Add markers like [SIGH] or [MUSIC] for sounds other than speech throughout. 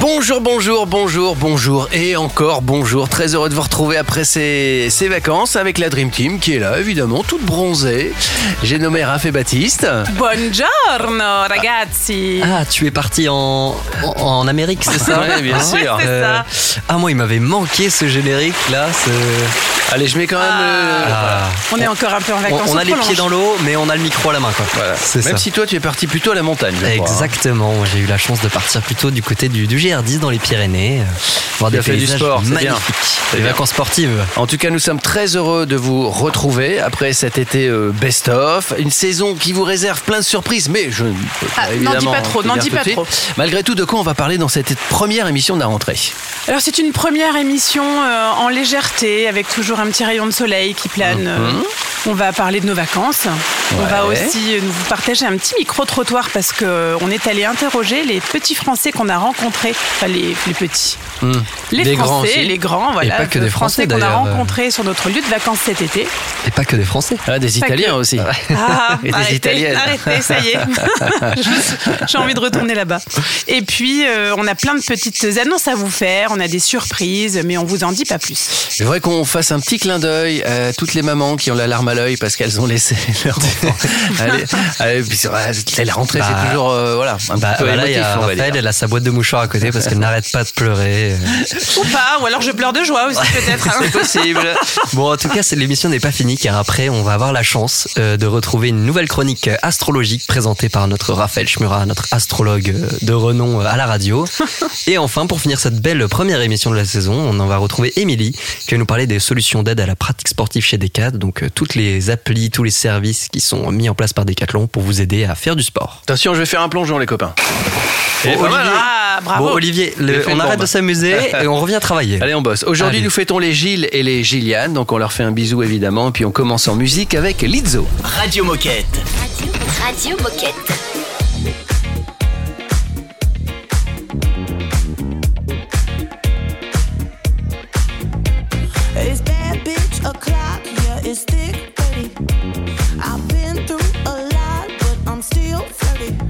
Bonjour, bonjour, bonjour, bonjour et encore bonjour. Très heureux de vous retrouver après ces, ces vacances avec la Dream Team qui est là, évidemment, toute bronzée. J'ai nommé Raph et Baptiste. Buongiorno ragazzi. Ah, tu es parti en, en, en Amérique, c'est ça Ouais, bien sûr. c'est ça. Ah, moi, il m'avait manqué ce générique là. ce- Allez, je mets quand même. euh, Ah. On est encore un peu en vacances. on a les prolonge. pieds dans l'eau, mais on a le micro à la main, quoi. voilà. C'est Même ça. si toi, tu es parti plutôt à la montagne. je crois, hein. Exactement, j'ai eu la chance de partir plutôt du côté du, du GR10 dans les Pyrénées, euh, voir Tu des fait du paysages sport, c'est bien. magnifiques, des vacances sportives. En tout cas, nous sommes très heureux de vous retrouver après cet été euh, best-of. Une saison qui vous réserve plein de surprises, mais je ne peux pas Ah, n'en dis pas trop, n'en dire dis pas trop. Malgré tout, de quoi on va parler dans cette première émission de la rentrée? Alors c'est une première émission euh, en légèreté avec toujours un petit rayon de soleil qui plane. Euh, On va parler de nos vacances. On va aussi nous vous partager un petit micro trottoir parce que euh, on est allé interroger les petits Français qu'on a rencontrés, enfin les, les petits, les Des grands Français, aussi. les grands, voilà, pas que euh, des Français, qu'on a d'ailleurs. rencontrés sur notre lieu de vacances cet été. Et pas que des Français. ah, Des Italiens que. aussi. [LAUGHS] Ah, Et des arrêtez, Italiennes. arrêtez, ça y est. [LAUGHS] [LAUGHS] J'ai envie de retourner là-bas. Et puis, euh, on a plein de petites annonces à vous faire. On a des surprises, mais on vous en dit pas plus. C'est vrai qu'on fasse un petit clin d'œil à toutes les mamans qui ont la larme à l'œil parce qu'elles ont laissé leur enfant. Allez, allez, puis c'est la rentrée, Bah, c'est toujours euh, voilà, un Bah, peu y a Raphaël, elle a sa boîte de mouchoirs à côté parce qu'elle n'arrête pas de pleurer. Ou pas, ou alors je pleure de joie aussi, peut-être. hein. C'est possible. Bon, en tout cas, l'émission n'est pas finie car après, on va avoir la chance euh, de retrouver une nouvelle chronique euh, astrologique présentée par notre Raphaël Schmura, notre astrologue euh, de renom euh, à la radio. Et enfin, pour finir cette belle première émission de la saison, on en va retrouver Émilie qui va nous parler des solutions d'aide à la pratique sportive chez Decathlon. Donc, euh, toutes les applis, tous les services qui sont mis en place par Decathlon pour vous aider à faire du sport. Attention, je vais faire un plongeon, les copains. Et Bon, Olivier. Ah, bravo. Bon, Olivier, le- on arrête bombe. de s'amuser et on revient travailler. Allez, on bosse. Aujourd'hui, nous fêtons les Gilles et les Gilliane, donc on leur fait un bisou évidemment, puis on commence en musique avec Lizzo. Radio Moquette. Radio Moquette. It's bad bitch o'clock, yeah, it's thick 30. I've been through a lot, but I'm still flirty.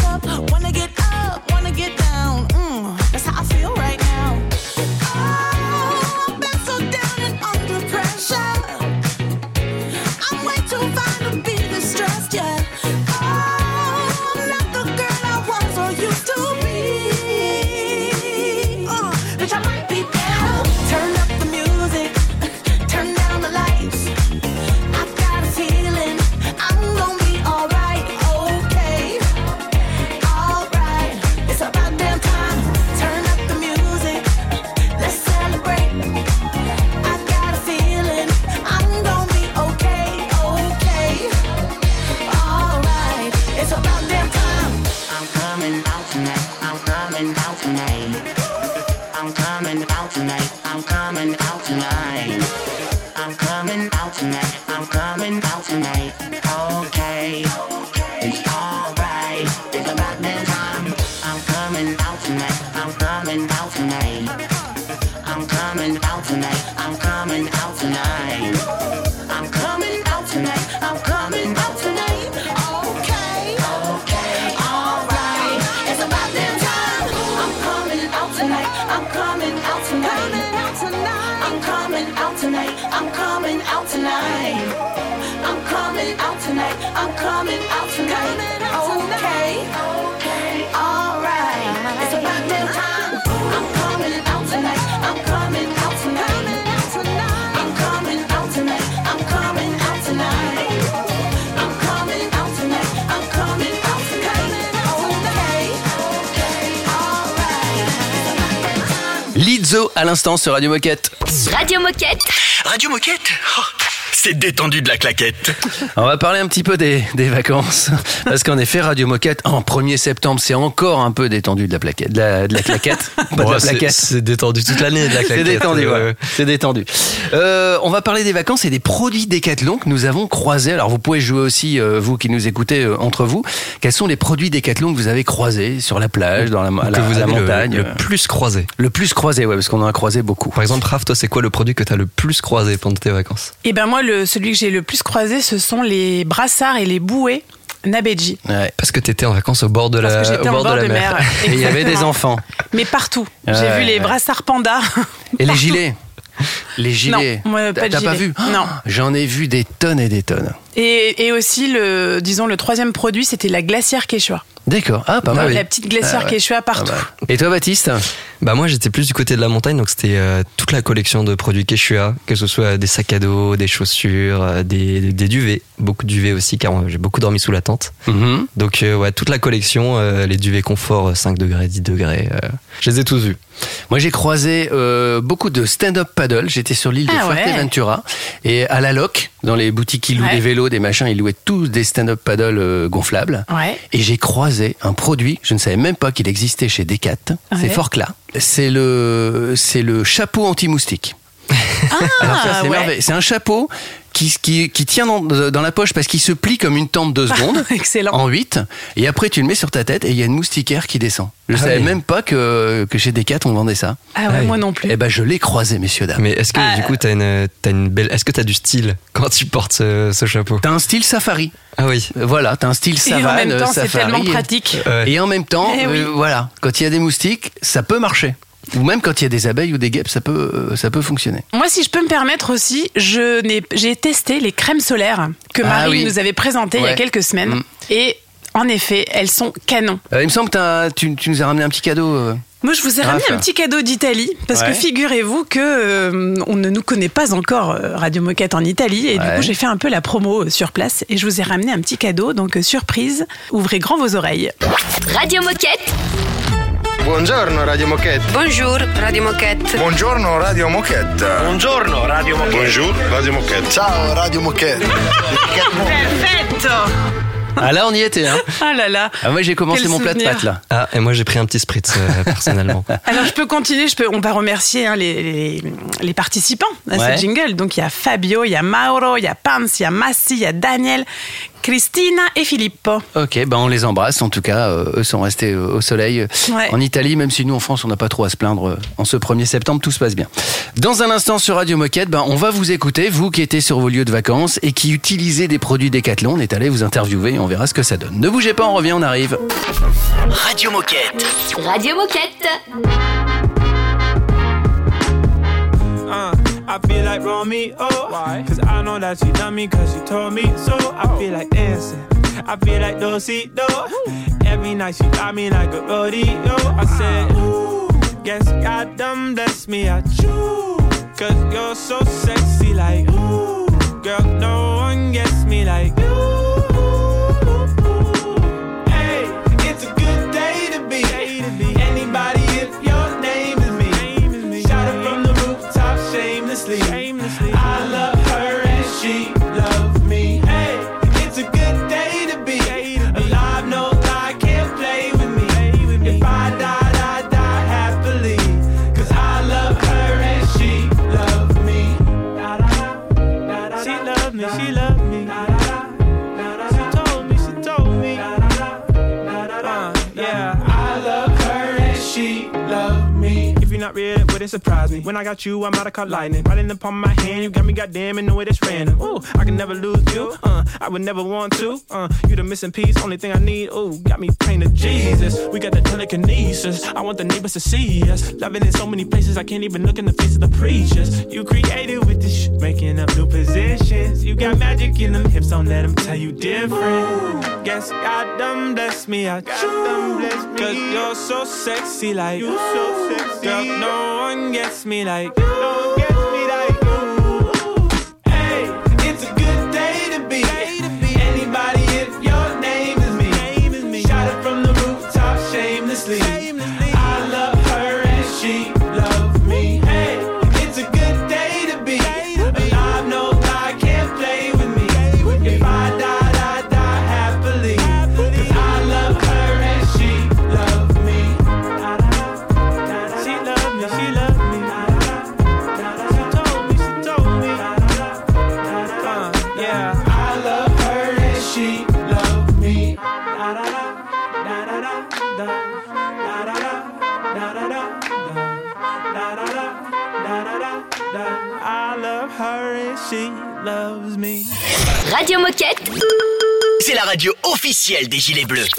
À l'instant sur Radio Moquette. Radio Moquette. Radio Moquette Oh, C'est détendu de la claquette. On va parler un petit peu des, des vacances. Parce qu'en effet, Radio Moquette, en 1er septembre, c'est encore un peu détendu de la plaquette. De la, de la claquette. [LAUGHS] Pas de la c'est- plaquette. c'est détendu toute l'année de la C'est claquette. détendu, Euh, ouais. C'est détendu. Euh, on va parler des vacances et des produits Décathlon que nous avons croisés. Alors vous pouvez jouer aussi, euh, vous qui nous écoutez euh, entre vous. Quels sont les produits Décathlon que vous avez croisés sur la plage, dans la, à la, que vous à la avez le- montagne? le, plus croisé. Le plus croisé, ouais, parce qu'on en a croisé beaucoup. Par exemple, Raph, toi, c'est quoi le produit que tu as le plus croisé pendant tes vacances? Et ben moi, le, celui que j'ai le plus croisé, ce sont les brassards et les bouées Nabeji. Ouais. Parce que tu étais en vacances au bord de Parce la, que au en bord de la mer. [LAUGHS] Et il y avait des enfants. Mais partout. Ouais, J'ai vu les ouais. brassards panda. Et les gilets [LAUGHS] Les gilets Non, moi, pas de T'as pas gilet. vu Non. J'en ai vu des tonnes et des tonnes. Et, et aussi, le, disons, le troisième produit, c'était la glacière Quechua. D'accord. Ah, pas mal. La petite glacière Ah. Quechua Pas partout. mal. Et toi, Baptiste? Bah moi j'étais plus du côté de la montagne donc c'était euh, toute la collection de produits Quechua, que ce soit des sacs à dos, des chaussures, euh, des, des duvets, beaucoup de duvets aussi car euh, j'ai beaucoup dormi sous la tente. Mhm. Donc euh, ouais toute la collection, euh, les duvets confort euh, 5 degrés, 10 degrés, euh, je les ai tous vus. Moi, j'ai croisé euh, beaucoup de stand-up paddle. J'étais sur l'île de Ah ouais. Fuerteventura et à la loc, dans les boutiques qui louent Ouais. des vélos, des machins, ils louaient tous des stand-up paddle euh, gonflables. Ouais. Et j'ai croisé un produit, je ne savais même pas qu'il existait chez Decat. C'est Ouais. là. C'est le, c'est le chapeau anti-moustique. C'est ouais. merveilleux. C'est un chapeau qui, qui, qui tient dans, dans la poche parce qu'il se plie comme une tente de secondes. [LAUGHS] Excellent. En 8 et après tu le mets sur ta tête et il y a une moustiquaire qui descend. Je Ah savais oui. même pas que, que chez Decat on vendait ça. Ah ouais, Ouais. moi non plus. Eh ben je l'ai croisé messieurs dames. Mais est-ce que Ah. du coup t'as une, t'as une belle, est-ce que t'as du style quand tu portes ce, ce chapeau? T'as un style safari. Ah oui. Euh, Voilà, t'as un style Et savane, en même temps, c'est safari. tellement pratique. Ouais. Et en même temps, oui. euh, voilà, quand il y a des moustiques, ça peut marcher. Ou même quand il y a des abeilles ou des guêpes, ça peut, euh, ça peut fonctionner. Moi, si je peux me permettre aussi, je n'ai- j'ai testé les crèmes solaires que Ah Marie oui. nous avait présentées il y a quelques semaines. Mm. Et en effet, elles sont canon. Euh, il me semble que tu, tu nous as ramené un petit cadeau. euh. Moi, je vous ai ramené Raph. un petit cadeau d'Italie parce Ouais. que figurez-vous que euh, on ne nous connaît pas encore Radio Moquette en Italie et du coup j'ai fait un peu la promo sur place et je vous ai ramené un petit cadeau donc surprise. Ouvrez grand vos oreilles. Radio Moquette. Buongiorno Radio Moquette. Bonjour, Radio Moquette. Buongiorno Radio Moquette. Buongiorno Radio Moquette. Bonjour Radio Moquette. Ciao Radio Moquette. Perfetto Ah là, on y était. Hein. [LAUGHS] Ah là là. Ah, moi, j'ai commencé Quel mon plat de pâtes là. Ah et moi j'ai pris un petit spritz euh, [LAUGHS] personnellement. Alors je peux continuer, je peux, on va remercier hein, les, les, les participants à Ouais. ce jingle. Donc il y a Fabio, il y a Mauro, il y a Pans, il y a Massi, il y a Daniel, Christina et Filippo. Ok, ben on les embrasse. En tout cas, euh, eux sont restés euh, au soleil euh, Ouais. en Italie, même si nous en France, on n'a pas trop à se plaindre. En ce 1er septembre, tout se passe bien. Dans un instant sur Radio Moquette, ben, on va vous écouter, vous qui étiez sur vos lieux de vacances et qui utilisez des produits Decathlon. On est allé vous interviewer et on verra ce que ça donne. Ne bougez pas, on revient, on arrive. Radio Moquette. Radio Moquette. Uh, I feel like Romeo. Oh. Cause I know that she done me cause she told me so. I oh. feel like dancing. I feel like Dosito. Every night she got me like a rodeo. I ah. said, Ooh, guess God done bless me. I choose. Cause you're so sexy like ooh. Girl, no one gets me like you. Surprise me. When I got you, I'm out of caught lightning. The palm of my hand, you got me goddamn in and know it is random. Ooh, I can never lose you, uh, I would never want to. Uh, you the missing piece, only thing I need, ooh, got me praying to Jesus. We got the telekinesis, I want the neighbors to see us. Loving in so many places, I can't even look in the face of the preachers. You created with this shit, making up new positions. You got magic in them hips, don't let them tell you different. Guess God done bless me, I God done bless me. Cause you're so sexy, like you so sexy. Girl, no one gets me like you. No her and she loves me. I love her and she loves me. Radio Moquette. C'est la radio officielle des Gilets Bleus.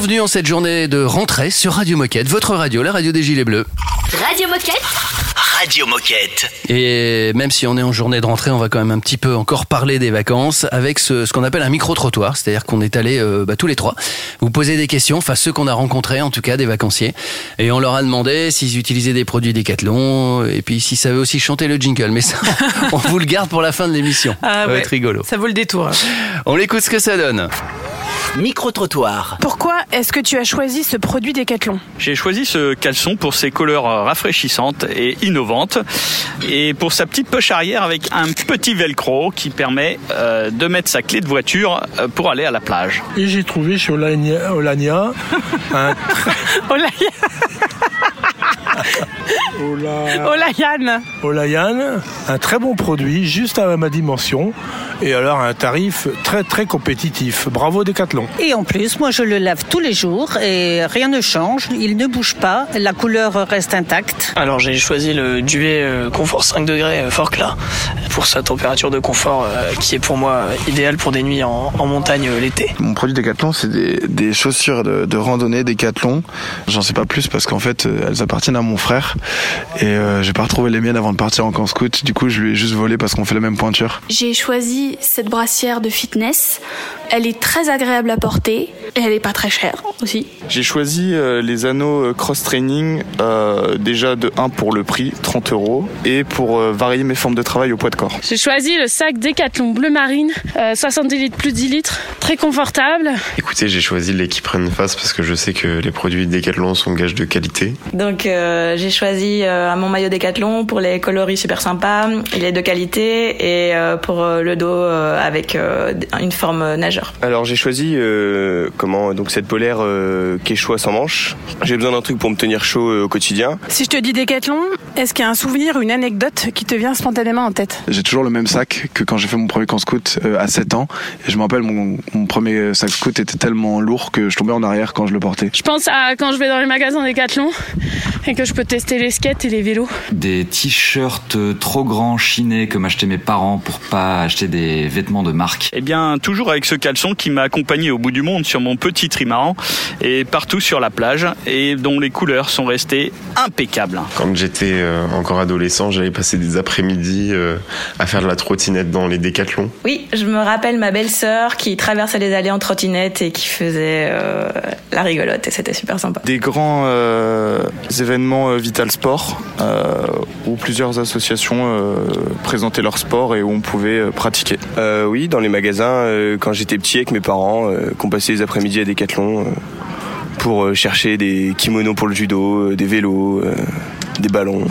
Bienvenue en cette journée de rentrée sur Radio Moquette, votre radio, la radio des Gilets Bleus. Radio Moquette. Radio Moquette. Et même si on est en journée de rentrée, on va quand même un petit peu encore parler des vacances avec ce, ce qu'on appelle un micro-trottoir. C'est-à-dire qu'on est allé euh, bah, tous les trois vous poser des questions, enfin ceux qu'on a rencontrés en tout cas, des vacanciers. Et on leur a demandé s'ils utilisaient des produits Decathlon et puis s'ils savaient aussi chanter le jingle. Mais ça, [LAUGHS] on vous le garde pour la fin de l'émission. Ah ça va ouais. être rigolo. Ça vaut le détour. On écoute ce que ça donne. Micro-trottoir. Pourquoi est-ce que tu as choisi ce produit Decathlon J'ai choisi ce caleçon pour ses couleurs rafraîchissantes et innovantes et pour sa petite poche arrière avec un petit velcro qui permet euh, de mettre sa clé de voiture euh, pour aller à la plage. Et j'ai trouvé chez Olania, Olania un [LAUGHS] là, Ola- là, Yann Olayan, un très bon produit, juste à ma dimension, et alors un tarif très très compétitif. Bravo Decathlon. Et en plus, moi je le lave tous les jours et rien ne change, il ne bouge pas, la couleur reste intacte. Alors j'ai choisi le duvet euh, confort 5 degrés euh, Forclaz pour sa température de confort euh, qui est pour moi idéale pour des nuits en, en montagne l'été. Mon produit Decathlon, c'est des, des chaussures de, de randonnée Decathlon. J'en sais pas plus parce qu'en fait, elles appartiennent à mon frère et euh, j'ai pas retrouvé les miennes avant de partir en camp scout. Du coup, je lui ai juste volé parce qu'on fait la même pointure. J'ai choisi cette brassière de fitness. Elle est très agréable à porter et elle est pas très chère aussi. J'ai choisi euh, les anneaux euh, cross-training euh, déjà de 1 pour le prix, 30 euros, et pour euh, varier mes formes de travail au poids de corps. J'ai choisi le sac Decathlon bleu marine, euh, 70 litres plus 10 litres, très confortable. Écoutez, j'ai choisi l'équipe Runfast parce que je sais que les produits Decathlon sont gages de qualité. Donc euh, j'ai choisi euh, mon maillot Décathlon pour les coloris super sympas, il est de qualité et euh, pour euh, le dos euh, avec euh, une forme nageur. Alors j'ai choisi euh, comment donc cette polaire euh, Quechua sans manches. J'ai besoin d'un truc pour me tenir chaud euh, au quotidien. Si je te dis Decathlon, est-ce qu'il y a un souvenir ou une anecdote qui te vient spontanément en tête? J'ai toujours le même sac que quand j'ai fait mon premier camp scout euh, à 7 ans. Et je me rappelle, mon, mon premier sac scout était tellement lourd que je tombais en arrière quand je le portais. Je pense à quand je vais dans les magasins Decathlon et que je peux tester les skates et les vélos. Des t-shirts trop grands chinés que m'achetaient mes parents pour pas acheter des vêtements de marque. Eh bien, toujours avec ce caleçon qui m'a accompagné au bout du monde sur mon petit trimaran et partout sur la plage et dont les couleurs sont restées impeccables. Quand j'étais euh, encore adolescent, j'allais passer des après-midi euh, à faire de la trottinette dans les décathlons. Oui, je me rappelle ma belle-sœur qui traversait les allées en trottinette et qui faisait euh, la rigolote et c'était super sympa. Des grands euh, événements euh, Vital Sport euh, où plusieurs associations euh, présentaient leur sport et où on pouvait euh, pratiquer. Euh, oui, dans les magasins euh, quand j'étais petit avec mes parents, euh, qu'on passait les après-midi à Decathlon euh, pour chercher des kimonos pour le judo, des vélos, euh, des ballons.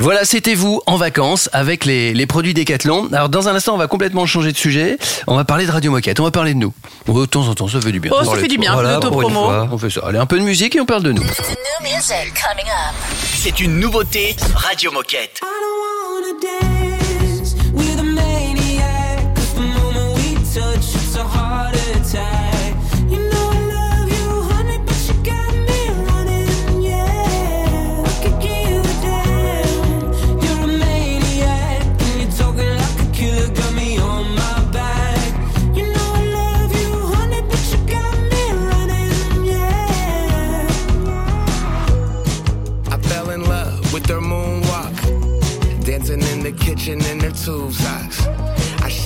Voilà, c'était vous en vacances avec les, les produits Decathlon. Alors dans un instant, on va complètement changer de sujet. On va parler de Radio Moquette, on va parler de nous. Oh, de temps en temps, ça fait du bien. Oh, ça fait du bien, fois, On fait ça. Allez, un peu de musique et on parle de nous. C'est une nouveauté Radio Moquette.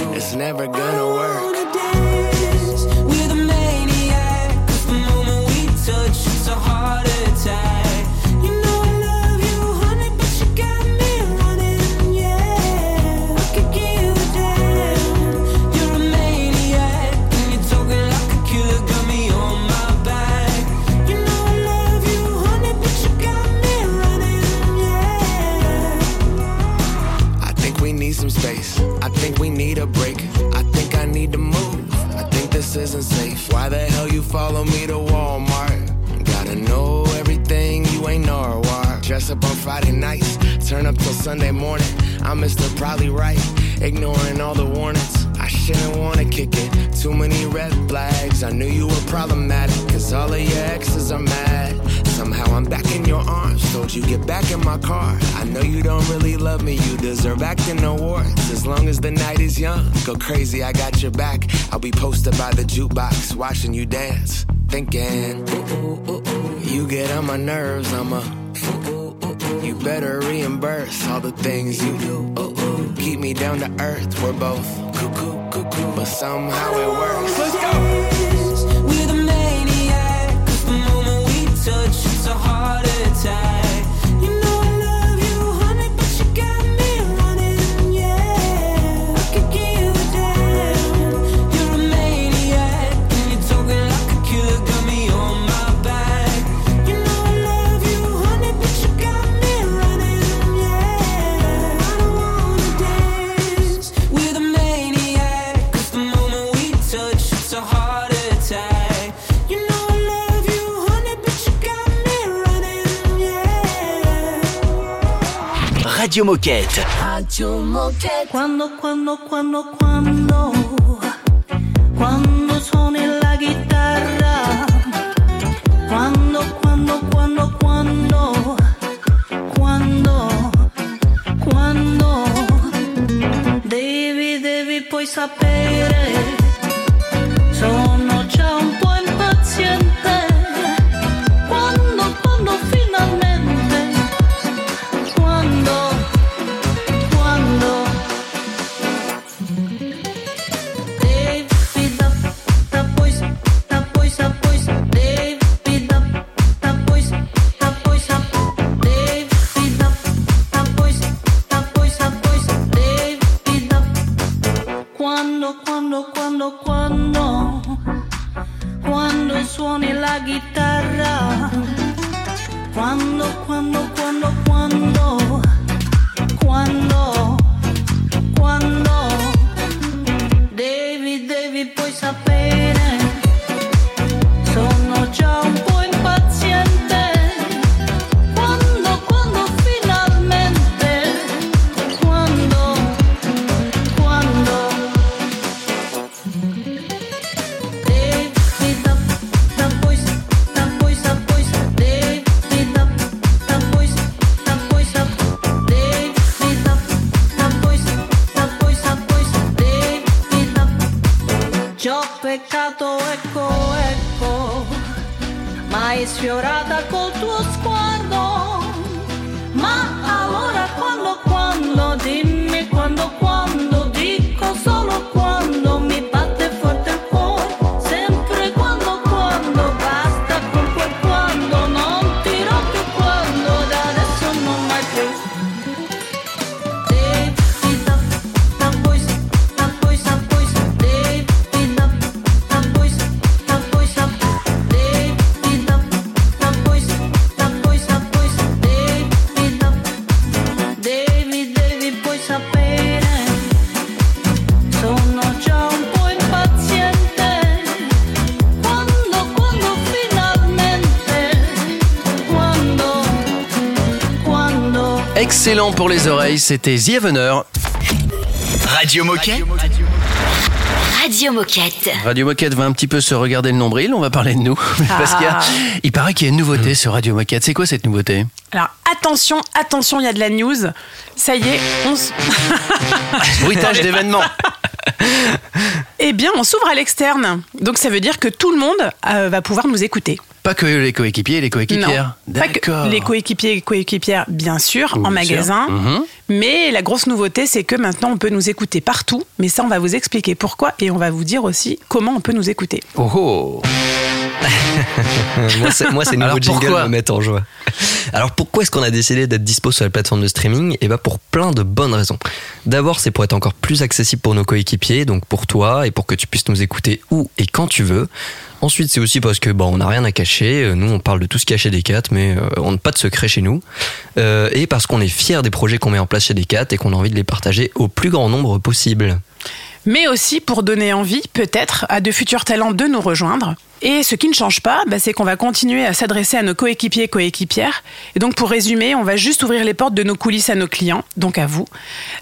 It's never gonna work. Gossip on Friday nights. Turn up till Sunday morning. I'm Mr. Probably Right, ignoring all the warnings. I shouldn't wanna kick it. Too many red flags. I knew you were problematic, cause all of your exes are mad. Somehow I'm back in your arms. Told you get back in my car. I know you don't really love me. You deserve acting awards. As long as the night is young, go crazy. I got your back. I'll be posted by the jukebox, watching you dance, thinking. Ooh, ooh, ooh. You get on my nerves. I'm a. better reimburse all the things you do. Ooh, ooh. Keep me down to earth. We're both cuckoo, cuckoo, but somehow it works. Let's go. Radio Moquette. Radio Moquette. Quando, quando, quando, quando, peccato, ecco, ecco, ma hai sfiorata col tuo sguardo. Excellent pour les oreilles, c'était The Evener. Radio Moquette. Radio Moquette. Radio Moquette va un petit peu se regarder le nombril, on va parler de nous. [LAUGHS] Parce qu'il y a- il paraît qu'il y a une nouveauté sur Radio Moquette. C'est quoi cette nouveauté? Alors attention, attention, il y a de la news. Ça y est, on s- [LAUGHS] Bruitage [LAUGHS] d'événements. Eh bien, on s'ouvre à l'externe. Donc ça veut dire que tout le monde euh, va pouvoir nous écouter. Pas que les coéquipiers et les coéquipières. D'accord. les coéquipiers et coéquipières, bien sûr, Bien en sûr. magasin. Mhm. Mais la grosse nouveauté, c'est que maintenant, on peut nous écouter partout. Mais ça, on va vous expliquer pourquoi et on va vous dire aussi comment on peut nous écouter. Oh oh [LAUGHS] moi, c'est- jingles pourquoi me mettent en joie. Alors, pourquoi est-ce qu'on a décidé d'être dispo sur la plateforme de streaming? Eh ben, pour plein de bonnes raisons. D'abord, c'est pour être encore plus accessible pour nos coéquipiers, donc pour toi, et pour que tu puisses nous écouter où et quand tu veux. Ensuite, c'est aussi parce que bon, on n'a rien à cacher. Euh, Nous, on parle de tout ce qui est chez Decat, mais euh, on n'a pas de secret chez nous. Euh, et parce qu'on est fiers des projets qu'on met en place chez Decat et qu'on a envie de les partager au plus grand nombre possible. mais aussi pour donner envie, peut-être, à de futurs talents de nous rejoindre. Et ce qui ne change pas, bah, c'est qu'on va continuer à s'adresser à nos coéquipiers et coéquipières. Et donc, pour résumer, on va juste ouvrir les portes de nos coulisses à nos clients, donc à vous.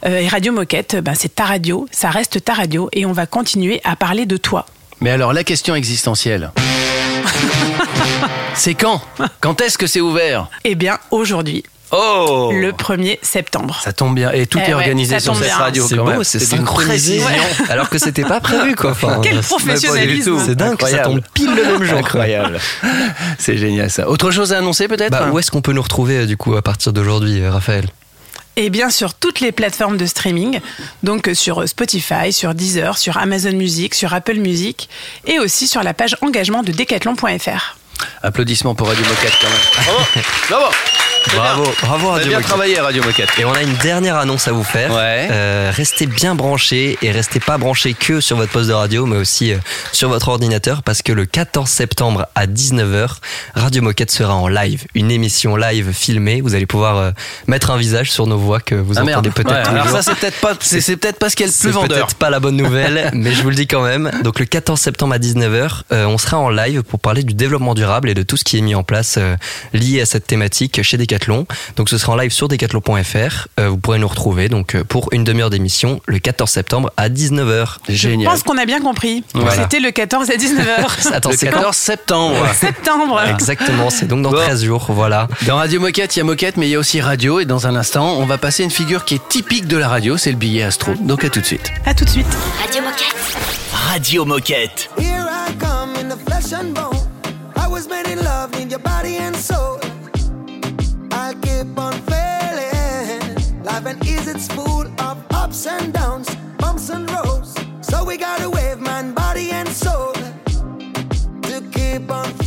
Euh, et Radio Moquette, bah, c'est ta radio, ça reste ta radio, et on va continuer à parler de toi. Mais alors, la question existentielle. [LAUGHS] c'est quand? Quand est-ce que c'est ouvert? Eh bien, aujourd'hui. Oh Le 1er septembre. Ça tombe bien. Et tout Eh est ouais, organisé sur cette bien. radio. C'est beau, c'est synchronisé. précision. [LAUGHS] Alors que c'était pas prévu, quoi. Enfin, Quel professionnalisme. C'est dingue, ça tombe pile le même jour. Incroyable. [LAUGHS] C'est génial ça. Autre chose à annoncer peut-être Bah, où est-ce qu'on peut nous retrouver euh, du coup à partir d'aujourd'hui, euh, Raphaël? Et bien sur toutes les plateformes de streaming, donc euh, sur Spotify, sur Deezer, sur Amazon Music, sur Apple Music, et aussi sur la page engagement de decathlon.fr. Applaudissements pour Radio Moquette quand même. Bravo [LAUGHS] Bravo Bravo, bravo Radio bien Moquette. travaillé Radio Moquette. Et on a une dernière annonce à vous faire. Euh, restez bien branchés et restez pas branchés que sur votre poste de radio, mais aussi euh, sur votre ordinateur parce que le 14 septembre à 19h, Radio Moquette sera en live. Une émission live filmée. Vous allez pouvoir euh, mettre un visage sur nos voix que vous Ah, entendez peut-être Ouais, alors jours. ça c'est peut-être pas c'est, c'est peut-être pas ce qui est le plus C'est vendeur. peut-être pas la bonne nouvelle, [LAUGHS] mais je vous le dis quand même. Donc le 14 septembre à 19h, euh, on sera en live pour parler du développement durable et de tout ce qui est mis en place euh, lié à cette thématique chez Decathlon. Donc ce sera en live sur decathlon.fr. Euh, vous pourrez nous retrouver donc euh, pour une demi-heure d'émission le 14 septembre à 19h. Je pense qu'on a bien compris. Voilà. C'était le 14 à 19h. [LAUGHS] Attends, le c'est quand 14 septembre. [LAUGHS] Septembre. Exactement, c'est donc dans 13 jours, voilà. Dans Radio Moquette, il y a Moquette, mais il y a aussi radio. Et dans un instant, on va passer une figure qui est typique de la radio, c'est le billet astro. Donc à tout de suite. À tout de suite. Radio Moquette. Radio Moquette. Here I come in the flesh and bone. I was made in love, need your body and soul. Ups and downs, bumps and rolls. So we gotta wave man, body and soul to keep on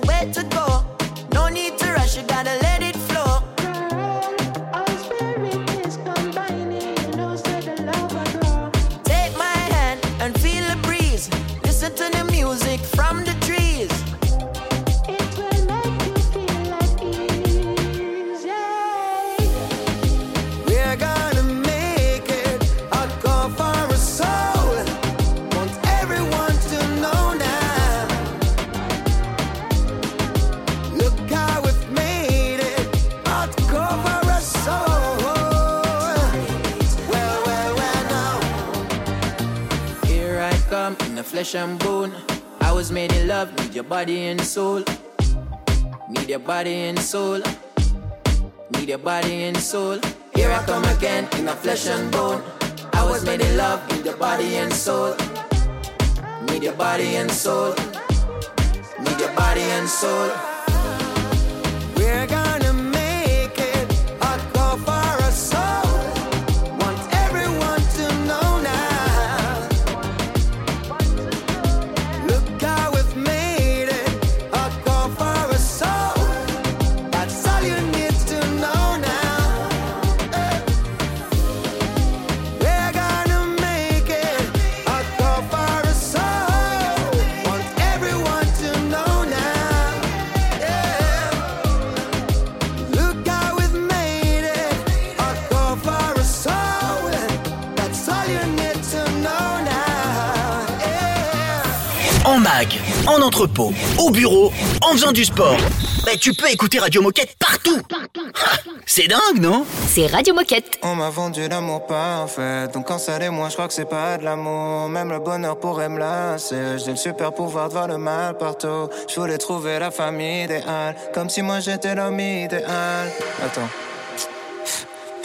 time, that's a way to flesh and bone. I was made in love, need your body and soul. Need your body and soul. Need your body and soul. Here I come again in the flesh and bone. I was made in love, need your body and soul. Need your body and soul. Need your body and soul. We're gonna En entrepôt, au bureau, en faisant du sport. Bah, tu peux écouter Radio Moquette partout. Ah, C'est dingue, non? C'est Radio Moquette. On m'a vendu l'amour parfait, donc quand ça l'est moi je crois que c'est pas de l'amour. Même le bonheur pourrait me lasser. J'ai le super pouvoir de voir le mal partout. Je voulais trouver la famille idéale, comme si moi j'étais l'homme idéal. Attends.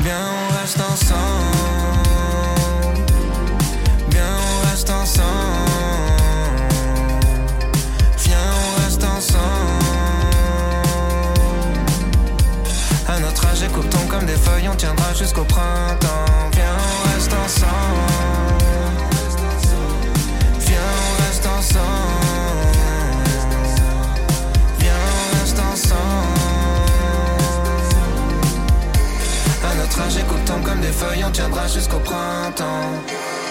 Viens, on reste ensemble. Viens, on reste ensemble. Viens, on reste ensemble. À notre âge, tombent comme des feuilles, on tiendra jusqu'au printemps. Viens, on reste ensemble. Écoute tombe comme des feuilles, on tiendra jusqu'au printemps.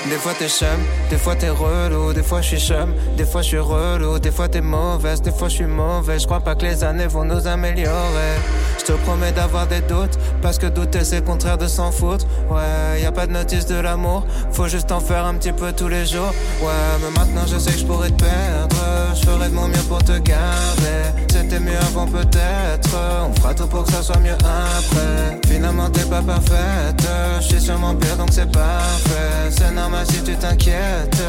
Des fois t'es chum, des fois t'es relou, des fois je suis chum, des fois je suis relou, des fois t'es mauvaise, des fois je suis mauvais. Je crois pas que les années vont nous améliorer. Je te promets d'avoir des doutes, parce que douter c'est contraire de s'en foutre. Ouais, y a pas de notice de l'amour, faut juste en faire un petit peu tous les jours. Ouais, mais maintenant je sais que je pourrais te perdre, je ferai de mon mieux pour te garder. C'était mieux avant peut-être, on fera tout pour que ça soit mieux après. Finalement t'es pas parfaite, je suis sûrement pire donc c'est parfait. C'est normal si tu t'inquiètes.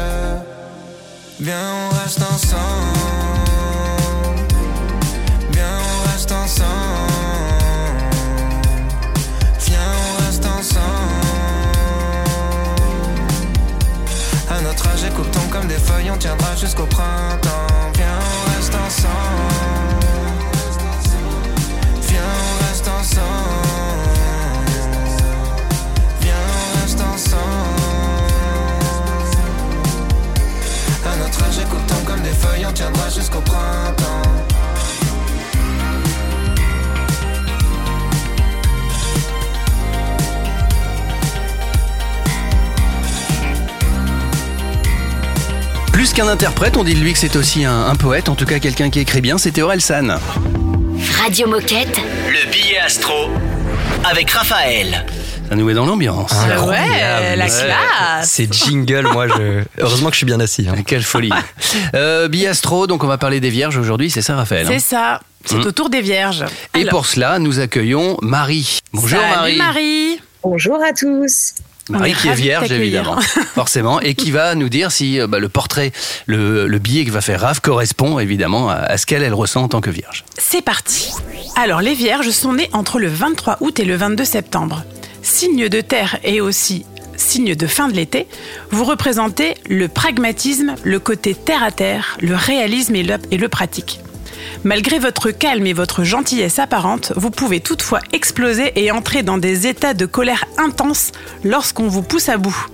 Viens, on reste ensemble. Viens, on reste ensemble. Viens, on reste ensemble. À notre âge, tombent comme des feuilles, on tiendra jusqu'au printemps. Viens, on reste ensemble. Tiendra jusqu'au printemps. Plus qu'un interprète, on dit de lui que c'est aussi un, un poète, en tout cas quelqu'un qui écrit bien, c'était Aurel San. Radio Moquette. Le billet astro avec Raphaël. Ça nous met dans l'ambiance. Ouais, la classe. C'est jingle, moi, je... heureusement que je suis bien assis. hein. Quelle folie. [LAUGHS] euh, Biastro, donc on va parler des vierges aujourd'hui, c'est ça Raphaël hein? C'est ça. C'est Hmm. au tour des vierges. Et Alors, pour cela, nous accueillons Marie. Bonjour salut Marie. Marie. Bonjour à tous. Marie qui est vierge évidemment, [LAUGHS] forcément, et qui va nous dire si euh, bah, le portrait, le, le billet que va faire Raph correspond évidemment à, à ce qu'elle elle ressent en tant que vierge. C'est parti. Alors, les vierges sont nées entre le 23 août et le 22 septembre. Signe de terre et aussi signe de fin de l'été, vous représentez le pragmatisme, le côté terre à terre, le réalisme et le, pratique. Malgré votre calme et votre gentillesse apparente, vous pouvez toutefois exploser et entrer dans des états de colère intense lorsqu'on vous pousse à bout.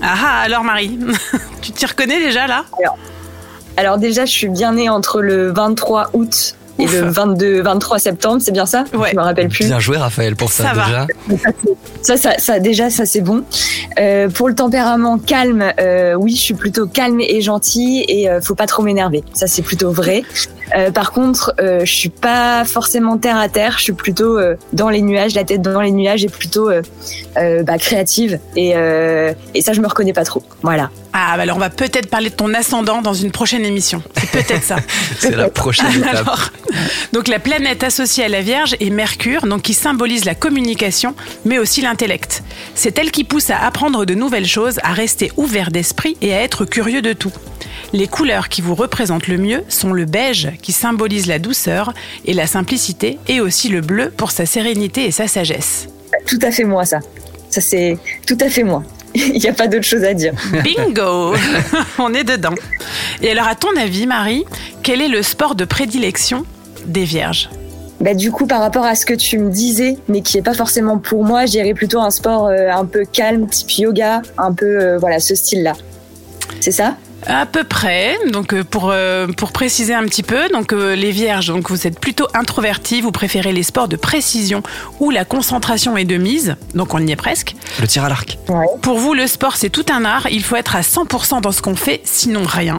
Ah ah, alors Marie, [LAUGHS] tu t'y reconnais déjà là? Alors, alors déjà, je suis bien née entre le 23 août et le 22, 23 septembre, c'est bien ça Ouais. Je me rappelle plus. Bien joué, Raphaël, pour ça, Ça va. déjà. Ça, ça, ça, déjà, ça c'est bon. Euh, pour le tempérament calme, euh, oui, je suis plutôt calme et gentille et euh, faut pas trop m'énerver. Ça c'est plutôt vrai. Euh, par contre, euh, je suis pas forcément terre à terre. Je suis plutôt euh, dans les nuages, la tête dans les nuages et plutôt euh, euh, bah, créative. Et, euh, et ça, je me reconnais pas trop. Voilà. Ah, bah alors on va peut-être parler de ton ascendant dans une prochaine émission. C'est peut-être ça. [LAUGHS] C'est la prochaine [LAUGHS] étape. Alors, donc la planète associée à la Vierge est Mercure, donc qui symbolise la communication, mais aussi l'intellect. C'est elle qui pousse à apprendre de nouvelles choses, à rester ouvert d'esprit et à être curieux de tout. Les couleurs qui vous représentent le mieux sont le beige qui symbolise la douceur et la simplicité et aussi le bleu pour sa sérénité et sa sagesse. Tout à fait moi, ça. Ça, c'est tout à fait moi. [LAUGHS] Il n'y a pas d'autre chose à dire. Bingo [LAUGHS] [LAUGHS] On est dedans. Et alors, à ton avis, Marie, quel est le sport de prédilection des vierges? Bah, du coup, par rapport à ce que tu me disais, mais qui est pas forcément pour moi, j'irais plutôt un sport euh, un peu calme, type yoga, un peu, euh, voilà, ce style-là. C'est ça? À peu près. Donc euh, pour euh, pour préciser un petit peu, donc euh, les vierges, donc vous êtes plutôt introvertis, vous préférez les sports de précision où la concentration est de mise. Donc on y est presque. Le tir à l'arc. Pour vous, le sport c'est tout un art. Il faut être à 100% dans ce qu'on fait, sinon rien.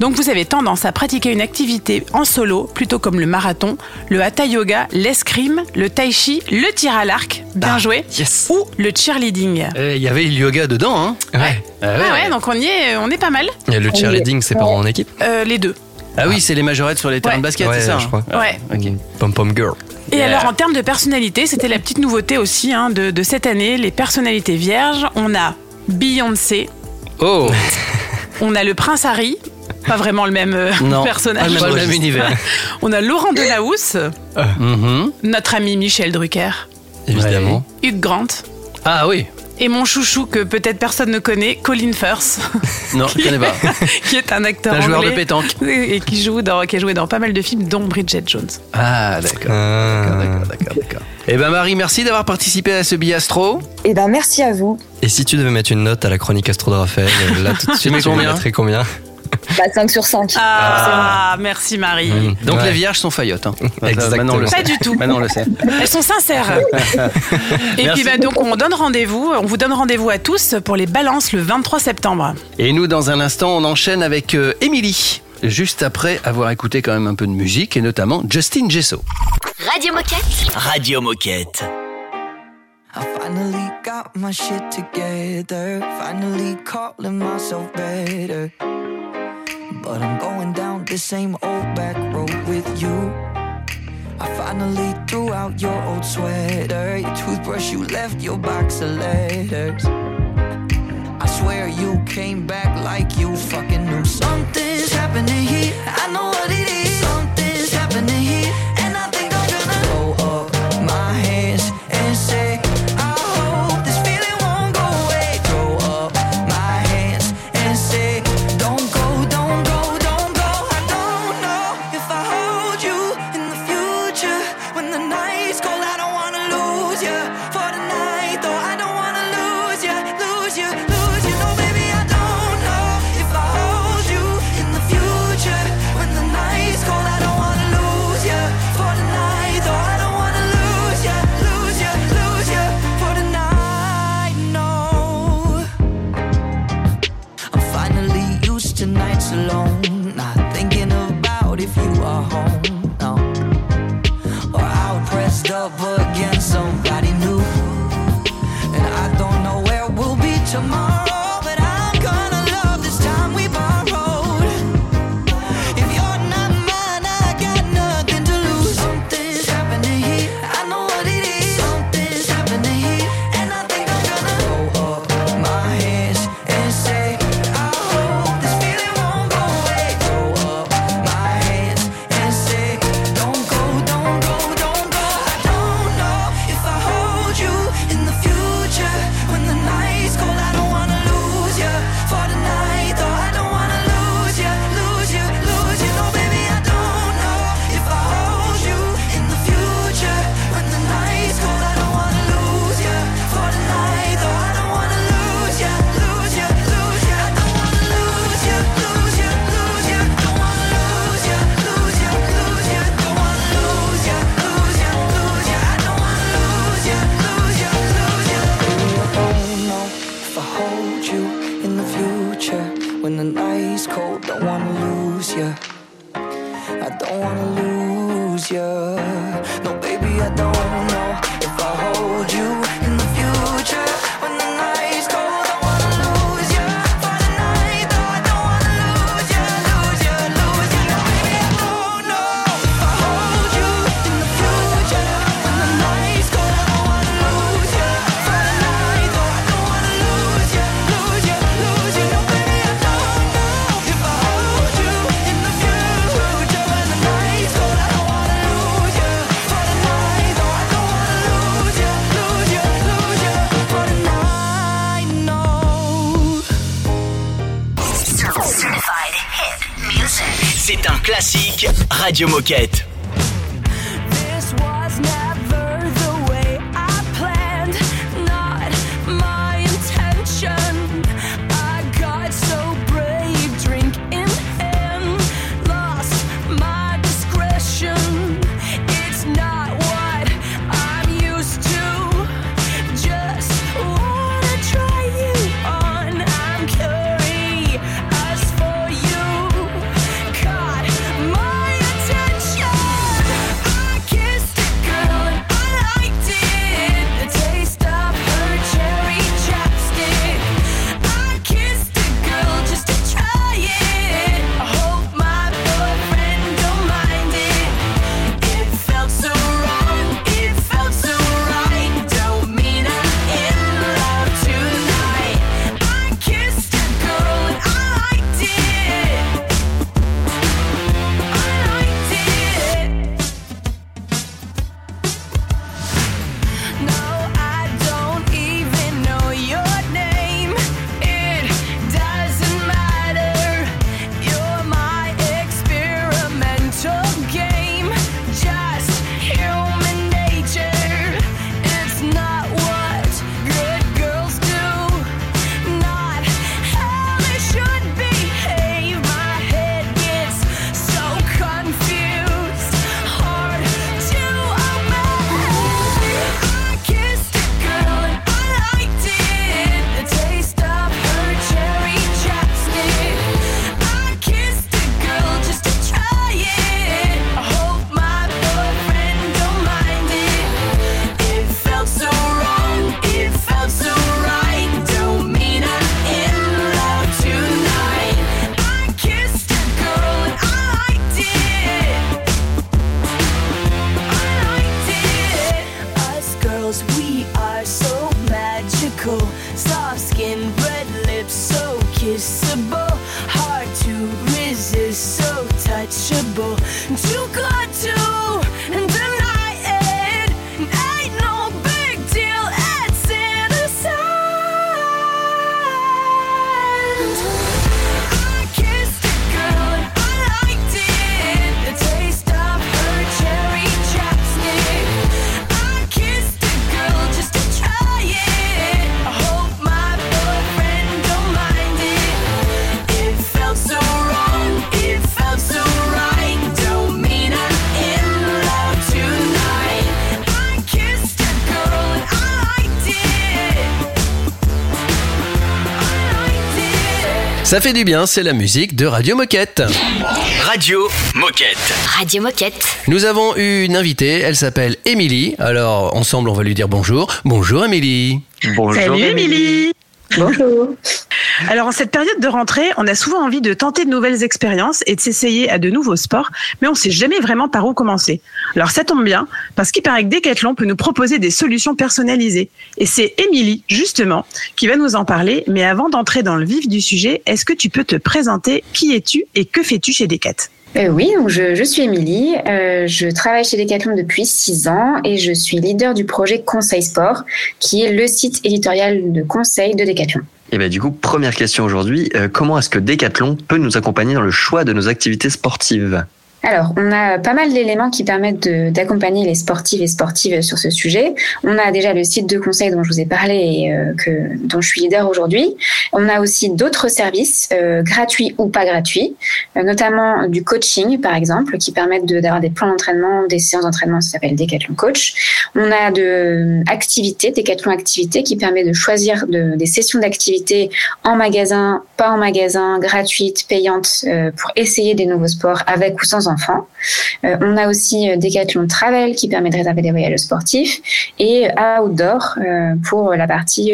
Donc vous avez tendance à pratiquer une activité en solo, plutôt comme le marathon, le hatha yoga, l'escrime, le tai chi, le tir à l'arc, bien joué, ou le cheerleading. Eh, Il y avait le yoga dedans, hein Ouais. Ah ouais, Ah ouais. ouais, donc on y est, on est pas mal. Et le cheerleading, c'est pas en équipe Euh, les deux. Ah oui, c'est les majorettes sur les terrains de basket, Ouais, c'est ça je hein crois. Ouais. Ok. Pom Pom Girl. Et Yeah. alors en termes de personnalité, c'était la petite nouveauté aussi hein, de, de cette année, les personnalités vierges. On a Beyoncé, Oh [LAUGHS] on a le prince Harry, pas vraiment le même euh, Non, personnage. [LAUGHS] pas le même univers. [LAUGHS] On a Laurent Delahousse, Mhm. notre ami Michel Drucker, Évidemment. Hugh Grant. Ah oui Et mon chouchou que peut-être personne ne connaît, Colin Firth, [LAUGHS] Non, je connais pas. [LAUGHS] qui est un acteur Un joueur de anglais pétanque. et qui joue dans, qui a joué dans pas mal de films, dont Bridget Jones. Ah, d'accord. D'accord, d'accord, d'accord, d'accord. Eh ben Marie, merci d'avoir participé à ce biastro. Eh ben, merci à vous. Et si tu devais mettre une note à la chronique Astro de Raphaël, là tout de suite, tu mettrais combien? [LAUGHS] Bah, 5 sur 5. Ah, merci Marie. Donc Ouais. les vierges sont faillottes. Hein. [LAUGHS] Exactement. Maintenant, on le Pas sait. du tout. Maintenant on le sait. [LAUGHS] Elles sont sincères. Et Merci. puis bah, donc on donne rendez-vous, on vous donne rendez-vous à tous pour les balances le 23 septembre. Et nous, dans un instant, on enchaîne avec euh, Émilie. Juste après avoir écouté quand même un peu de musique et notamment Justin Gesso. Radio Moquette. Radio Moquette. I finally got my shit together. Finally calling myself better. But I'm going down the same old back road with you. I finally threw out your old sweater. Your toothbrush, you left your box of letters. I swear you came back like you fucking knew something's happening here. I know what it classique, Radio Moquette. Ça fait du bien, c'est la musique de Radio Moquette. Radio Moquette. Radio Moquette. Nous avons eu une invitée, elle s'appelle Émilie. Alors, ensemble, on va lui dire bonjour. Bonjour Émilie. Salut Émilie Bonjour. Alors en cette période de rentrée, on a souvent envie de tenter de nouvelles expériences et de s'essayer à de nouveaux sports, mais on ne sait jamais vraiment par où commencer. Alors ça tombe bien, parce qu'il paraît que Decathlon peut nous proposer des solutions personnalisées. Et c'est Émilie, justement, qui va nous en parler. Mais avant d'entrer dans le vif du sujet, est-ce que tu peux te présenter? Qui es-tu et que fais-tu chez Decat Euh, oui, donc je, suis Émilie, euh, je travaille chez Decathlon depuis six ans et je suis leader du projet Conseil Sport, qui est le site éditorial de conseil de Decathlon. Et ben du coup, première question aujourd'hui, euh, comment est-ce que Decathlon peut nous accompagner dans le choix de nos activités sportives? Alors, on a pas mal d'éléments qui permettent de- d'accompagner les sportives et sportives sur ce sujet. On a déjà le site de conseil dont je vous ai parlé et euh, que, dont je suis leader aujourd'hui. On a aussi d'autres services, euh, gratuits ou pas gratuits, euh, notamment du coaching, par exemple, qui permettent de- d'avoir des plans d'entraînement, des séances d'entraînement, ça s'appelle Decathlon Coach. On a de euh, activités, Decathlon Activités, qui permet de choisir de- des sessions d'activités en magasin, pas en magasin, gratuites, payantes, euh, pour essayer des nouveaux sports avec ou sans Euh, on a aussi euh, Decathlon Travel qui permet de réserver des voyages sportifs et euh, Outdoor pour la partie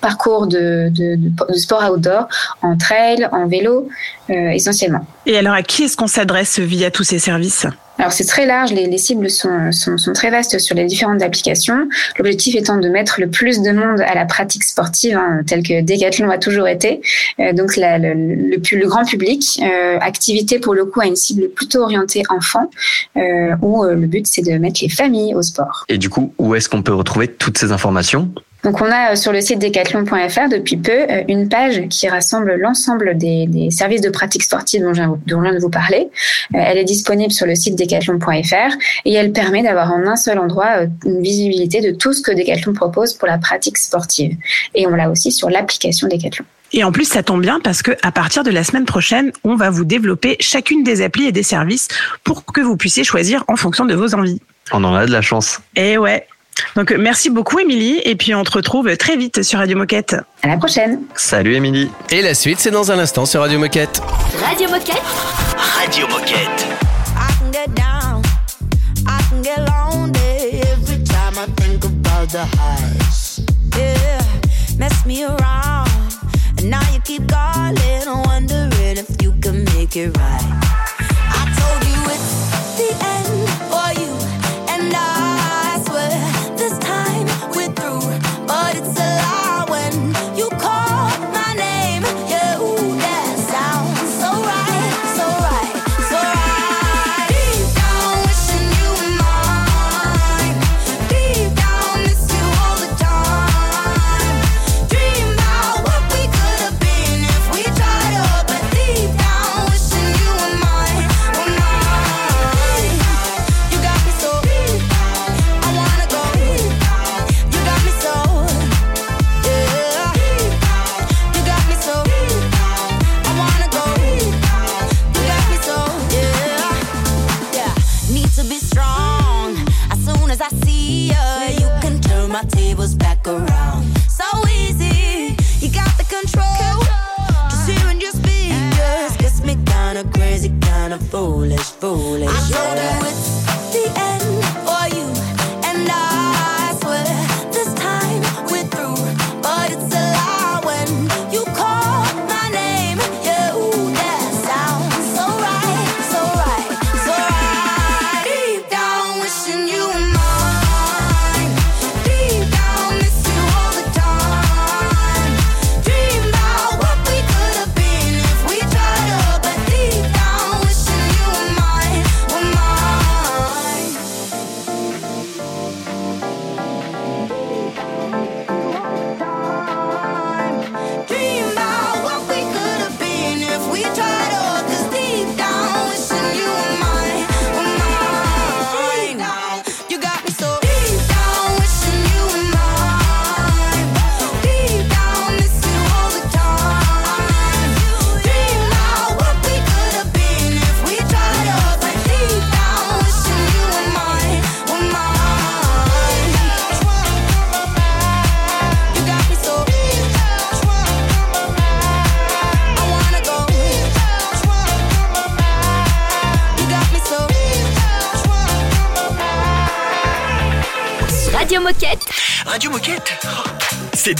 parcours de, de, sport outdoor en trail, en vélo essentiellement. Et alors à qui est-ce qu'on s'adresse via tous ces services? Alors c'est très large, les, les cibles sont, sont, sont très vastes sur les différentes applications. L'objectif étant de mettre le plus de monde à la pratique sportive, hein, telle que Decathlon a toujours été. Euh, donc la- le, le, grand public, euh, activité pour le coup à une cible plutôt orientée enfant, euh, où euh, le but c'est de mettre les familles au sport. Et du coup, où est-ce qu'on peut retrouver toutes ces informations? Donc on a euh, sur le site decathlon.fr depuis peu euh, une page qui rassemble l'ensemble des, des services de pratique sportive dont je viens, dont je viens de vous parler. Euh, elle est disponible sur le site decathlon.fr et elle permet d'avoir en un seul endroit une visibilité de tout ce que Decathlon propose pour la pratique sportive. Et on l'a aussi sur l'application Decathlon. Et en plus, ça tombe bien parce que à partir de la semaine prochaine, on va vous développer chacune des applis et des services pour que vous puissiez choisir en fonction de vos envies. On en a de la chance. Et ouais. Donc euh, merci beaucoup Émilie et puis on te retrouve très vite sur Radio Moquette. À la prochaine. Salut Émilie. Et la suite, c'est dans un instant sur Radio Moquette. Radio Moquette. Radio Moquette. I can get down, I can get lonely every time I think about the highs. Yeah, mess me around, and now you keep calling, wondering if you can make it right. I told you it's the end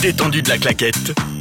détendu de la claquette.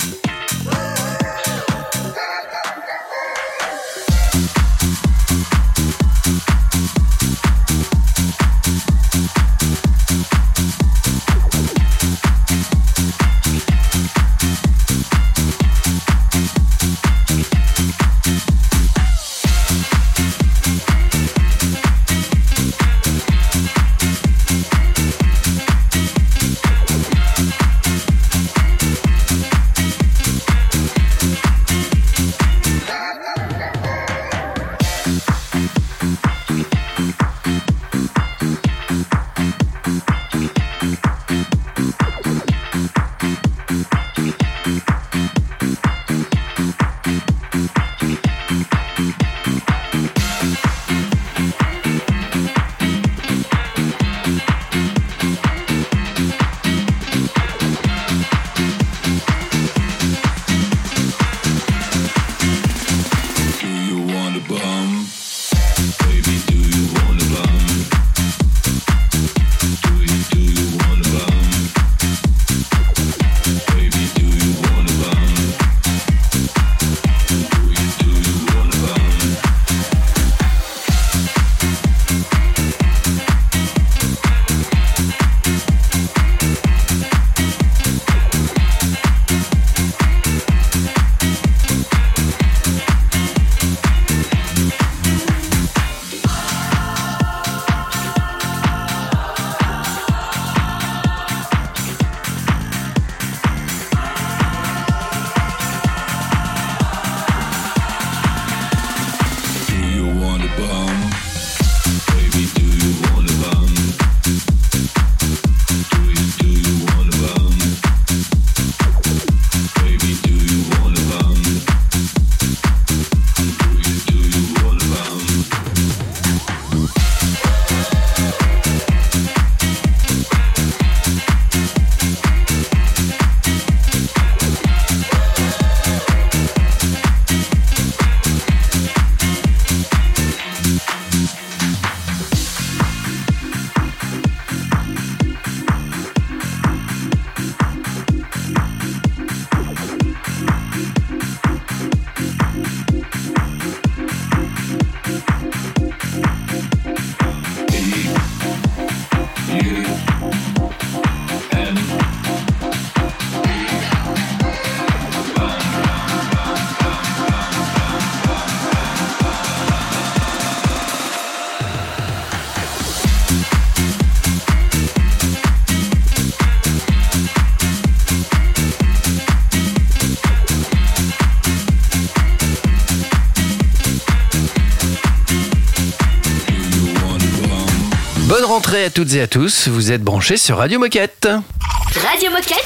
Rentrée à toutes et à tous. Vous êtes branchés sur Radio Moquette. Radio Moquette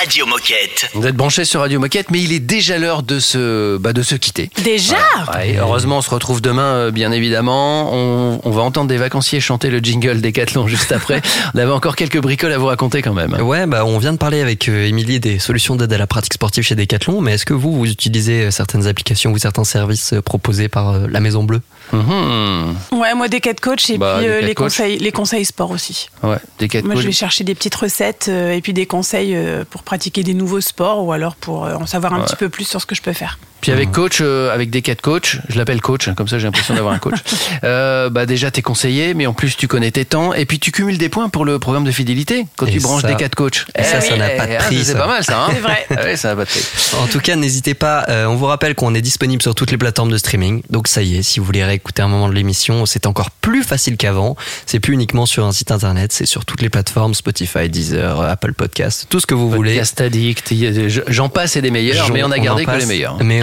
Radio Moquette. Vous êtes branchés sur Radio Moquette, mais il est déjà l'heure de se, bah, de se quitter. Déjà Ouais, heureusement, on se retrouve demain, euh, bien évidemment. On, on va entendre des vacanciers chanter le jingle Décathlon [LAUGHS] juste après. on avait encore quelques bricoles à vous raconter quand même. Ouais, bah on vient de parler avec euh, Émilie des solutions d'aide à la pratique sportive chez Decathlon, mais est-ce que vous, vous utilisez euh, certaines applications ou certains services proposés par euh, la Maison Bleue? Ouais, moi des quatre coachs et Bah, puis euh, les Coach. conseils, les conseils sport aussi. Ouais, Décathlon. Moi, je vais chercher des petites recettes euh, et puis des conseils euh, pour pratiquer des nouveaux sports ou alors pour en savoir un Ouais. petit peu plus sur ce que je peux faire. Puis avec coach, euh, avec des quatre coachs, je l'appelle coach, hein, comme ça j'ai l'impression d'avoir un coach. [LAUGHS] Euh, bah déjà t'es conseillé, mais en plus tu connais tes temps, et puis tu cumules des points pour le programme de fidélité quand Et tu branches ça- des quatre coachs. et ça, ça n'a pas de ah, prix, C'est ça. pas mal ça. Hein C'est vrai. Ah [LAUGHS] ouais, ça n'a pas de prix. En tout cas, n'hésitez pas. euh, on vous rappelle qu'on est disponible sur toutes les plateformes de streaming. Donc ça y est, si vous voulez réécouter un moment de l'émission, c'est encore plus facile qu'avant. C'est plus uniquement sur un site internet, c'est sur toutes les plateformes Spotify, Deezer, Apple Podcast, tout ce que vous voulez. Podcast Addict, il y a- j'en passe et des meilleurs, mais on a gardé que passe, les meilleurs. Mais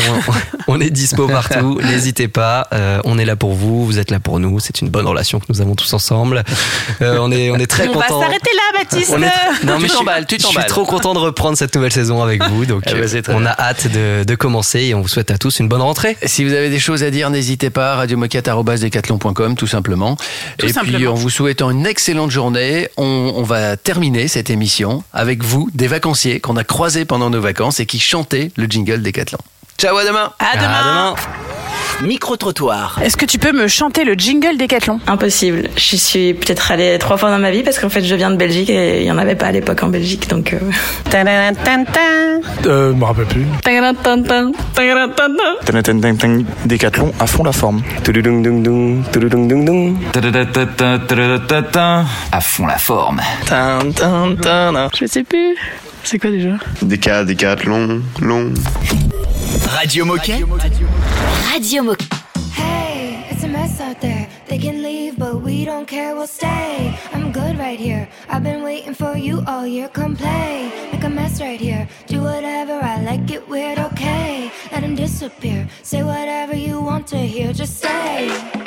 on, on est dispo partout. [LAUGHS] N'hésitez pas. euh, on est là pour vous. Vous êtes là pour nous. C'est une bonne relation que nous avons tous ensemble. Euh, on est, on est très On contents. va s'arrêter là, Baptiste. On est- [LAUGHS] Non, Tu mais je suis- t'emballes, tu Je suis trop content de reprendre cette nouvelle saison avec vous. Donc, Eh ben, on a hâte de, de commencer et on vous souhaite à tous une bonne rentrée. Si vous avez des choses à dire, n'hésitez pas, radiomoquette.com tout simplement. Tout et puis en vous souhaitant une excellente journée, on, on va terminer cette émission avec vous, des vacanciers qu'on a croisés pendant nos vacances et qui chantaient le jingle Décathlon. Ciao, à demain À demain. Micro-trottoir. Est-ce que tu peux me chanter le jingle Décathlon Impossible. J'y suis peut-être allée trois fois dans ma vie parce qu'en fait je viens de Belgique et il n'y en avait pas à l'époque en Belgique donc. euh, Euh, je me rappelle plus. Décathlon à fond la forme. À fond la forme. Je sais plus. C'est quoi déjà? Déca, décathlon, long. Radio Moquette. Radio Moquette. Hey, it's a mess out there. They can leave, but we don't care, we'll stay. I'm good right here. I've been waiting for you all year. Come play, make a mess right here. Do whatever I like, it weird, okay. Let him disappear. Say whatever you want to hear, just say.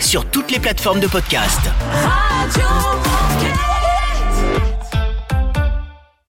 Sur toutes les plateformes de podcast.